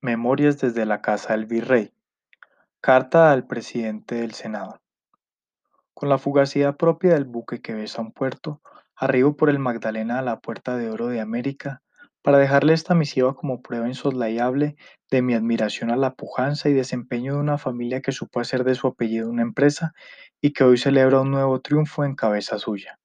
Memorias desde la Casa del Virrey. Carta al presidente del Senado. Con la fugacidad propia del buque que besa un puerto, arribo por el Magdalena a la Puerta de Oro de América para dejarle esta misiva como prueba insoslayable de mi admiración a la pujanza y desempeño de una familia que supo hacer de su apellido una empresa y que hoy celebra un nuevo triunfo en cabeza suya.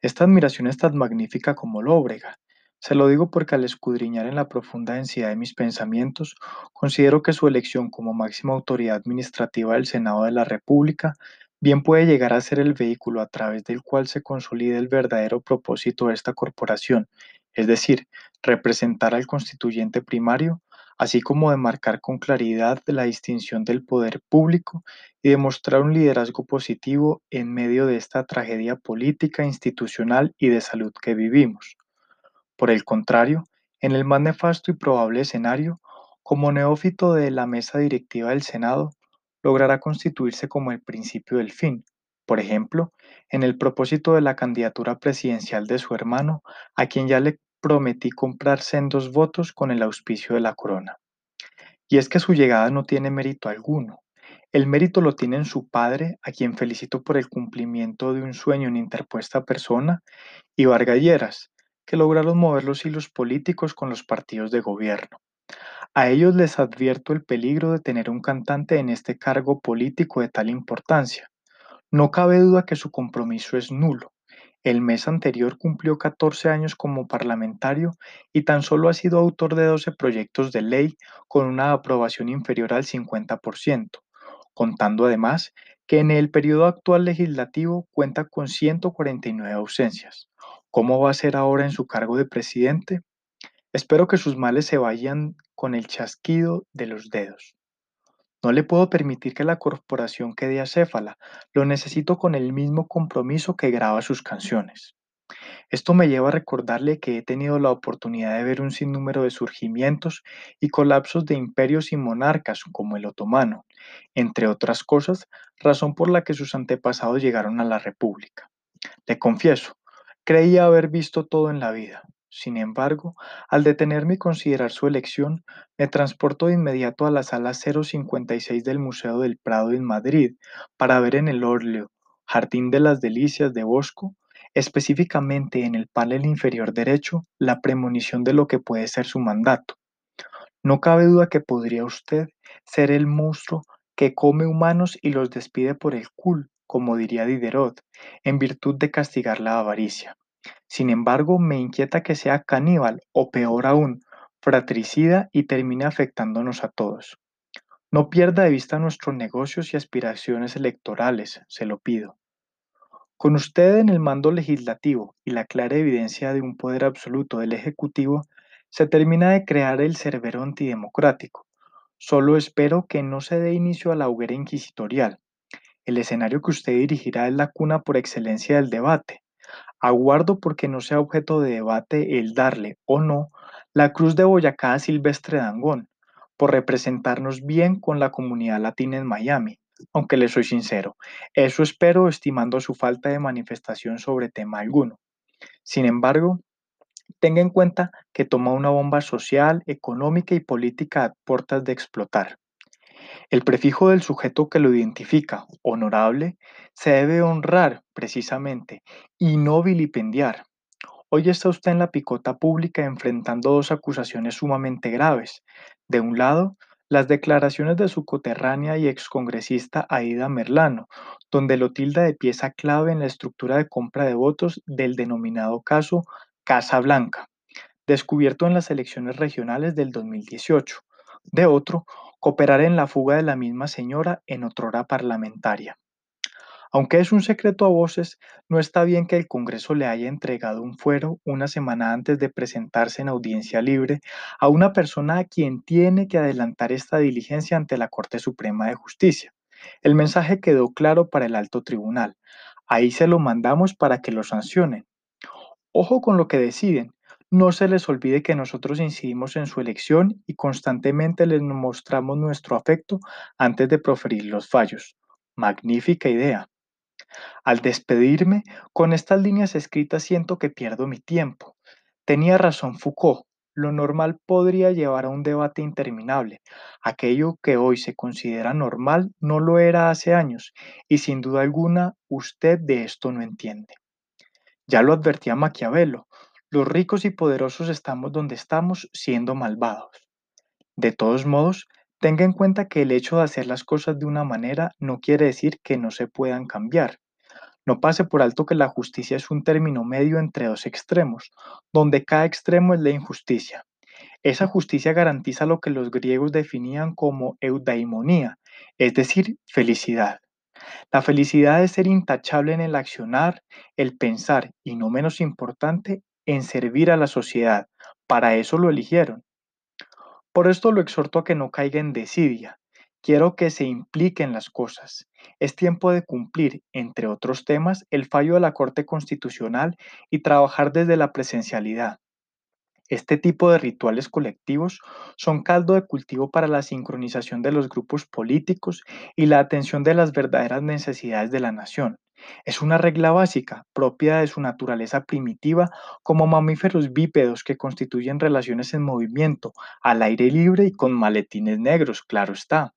Esta admiración es tan magnífica como lóbrega, se lo digo porque al escudriñar en la profunda densidad de mis pensamientos, considero que su elección como máxima autoridad administrativa del Senado de la República bien puede llegar a ser el vehículo a través del cual se consolide el verdadero propósito de esta corporación, es decir, representar al constituyente primario, así como de marcar con claridad la distinción del poder público y demostrar un liderazgo positivo en medio de esta tragedia política, institucional y de salud que vivimos. Por el contrario, en el más nefasto y probable escenario, como neófito de la mesa directiva del Senado, logrará constituirse como el principio del fin, por ejemplo, en el propósito de la candidatura presidencial de su hermano, a quien ya le prometí comprar sendos votos con el auspicio de la corona. Y es que su llegada no tiene mérito alguno. El mérito lo tiene en su padre, a quien felicito por el cumplimiento de un sueño en interpuesta persona, y Vargalleras, que lograron mover los hilos políticos con los partidos de gobierno. A ellos les advierto el peligro de tener un cantante en este cargo político de tal importancia. No cabe duda que su compromiso es nulo. El mes anterior cumplió 14 años como parlamentario y tan solo ha sido autor de 12 proyectos de ley con una aprobación inferior al 50%, contando además que en el periodo actual legislativo cuenta con 149 ausencias. ¿Cómo va a ser ahora en su cargo de presidente? Espero que sus males se vayan con el chasquido de los dedos. No le puedo permitir que la corporación quede acéfala, lo necesito con el mismo compromiso que graba sus canciones. Esto me lleva a recordarle que he tenido la oportunidad de ver un sinnúmero de surgimientos y colapsos de imperios y monarcas como el otomano, entre otras cosas, razón por la que sus antepasados llegaron a la República. Le confieso, Creía haber visto todo en la vida. Sin embargo, al detenerme y considerar su elección, me transporto de inmediato a la sala 056 del Museo del Prado en Madrid para ver en el óleo Jardín de las Delicias de Bosco, específicamente en el panel inferior derecho, la premonición de lo que puede ser su mandato. No cabe duda que podría usted ser el monstruo que come humanos y los despide por el cul, como diría Diderot, en virtud de castigar la avaricia. Sin embargo, me inquieta que sea caníbal o peor aún, fratricida y termine afectándonos a todos. No pierda de vista nuestros negocios y aspiraciones electorales, se lo pido. Con usted en el mando legislativo y la clara evidencia de un poder absoluto del Ejecutivo, se termina de crear el cerbero antidemocrático. Solo espero que no se dé inicio a la hoguera inquisitorial, el escenario que usted dirigirá es la cuna por excelencia del debate. Aguardo porque no sea objeto de debate el darle o no la cruz de Boyacá a Silvestre Dangón, por representarnos bien con la comunidad latina en Miami, aunque le soy sincero, eso espero estimando su falta de manifestación sobre tema alguno. Sin embargo, tenga en cuenta que toma una bomba social, económica y política a puertas de explotar. El prefijo del sujeto que lo identifica, honorable, se debe honrar precisamente y no vilipendiar. Hoy está usted en la picota pública enfrentando dos acusaciones sumamente graves. De un lado, las declaraciones de su coterránea y excongresista Aida Merlano, donde lo tilda de pieza clave en la estructura de compra de votos del denominado caso Casa Blanca, descubierto en las elecciones regionales del 2018. De otro, cooperar en la fuga de la misma señora en otrora parlamentaria. Aunque es un secreto a voces, no está bien que el Congreso le haya entregado un fuero una semana antes de presentarse en audiencia libre a una persona a quien tiene que adelantar esta diligencia ante la Corte Suprema de Justicia. El mensaje quedó claro para el alto tribunal. Ahí se lo mandamos para que lo sancionen. Ojo con lo que deciden, no se les olvide que nosotros incidimos en su elección y constantemente les mostramos nuestro afecto antes de proferir los fallos. Magnífica idea. Al despedirme, con estas líneas escritas siento que pierdo mi tiempo. Tenía razón Foucault. lo normal podría llevar a un debate interminable. Aquello que hoy se considera normal no lo era hace años, y sin duda alguna usted de esto no entiende. Ya lo advertía Maquiavelo, los ricos y poderosos estamos donde estamos siendo malvados. De todos modos, tenga en cuenta que el hecho de hacer las cosas de una manera no quiere decir que no se puedan cambiar. No pase por alto que la justicia es un término medio entre dos extremos, donde cada extremo es la injusticia. Esa justicia garantiza lo que los griegos definían como eudaimonía, es decir, felicidad. La felicidad es ser intachable en el accionar, el pensar y, no menos importante, en servir a la sociedad. Para eso lo eligieron. Por esto lo exhorto a que no caiga en desidia. Quiero que se implique en las cosas. Es tiempo de cumplir, entre otros temas, el fallo de la Corte Constitucional y trabajar desde la presencialidad. Este tipo de rituales colectivos son caldo de cultivo para la sincronización de los grupos políticos y la atención de las verdaderas necesidades de la nación. Es una regla básica, propia de su naturaleza primitiva como mamíferos bípedos que constituyen relaciones en movimiento, al aire libre y con maletines negros, claro está.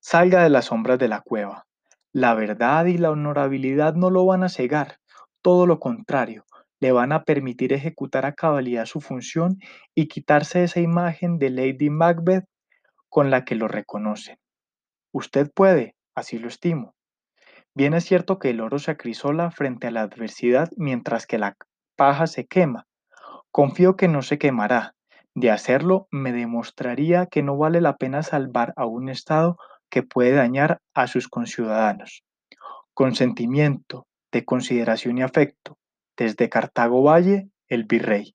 Salga de las sombras de la cueva. La verdad y la honorabilidad no lo van a cegar, todo lo contrario, le van a permitir ejecutar a cabalidad su función y quitarse esa imagen de Lady Macbeth con la que lo reconocen. Usted puede, así lo estimo. Bien es cierto que el oro se acrisola frente a la adversidad mientras que la paja se quema. Confío que no se quemará. De hacerlo, me demostraría que no vale la pena salvar a un Estado que puede dañar a sus conciudadanos. Con sentimiento, de consideración y afecto, desde Cartago Valle, el virrey.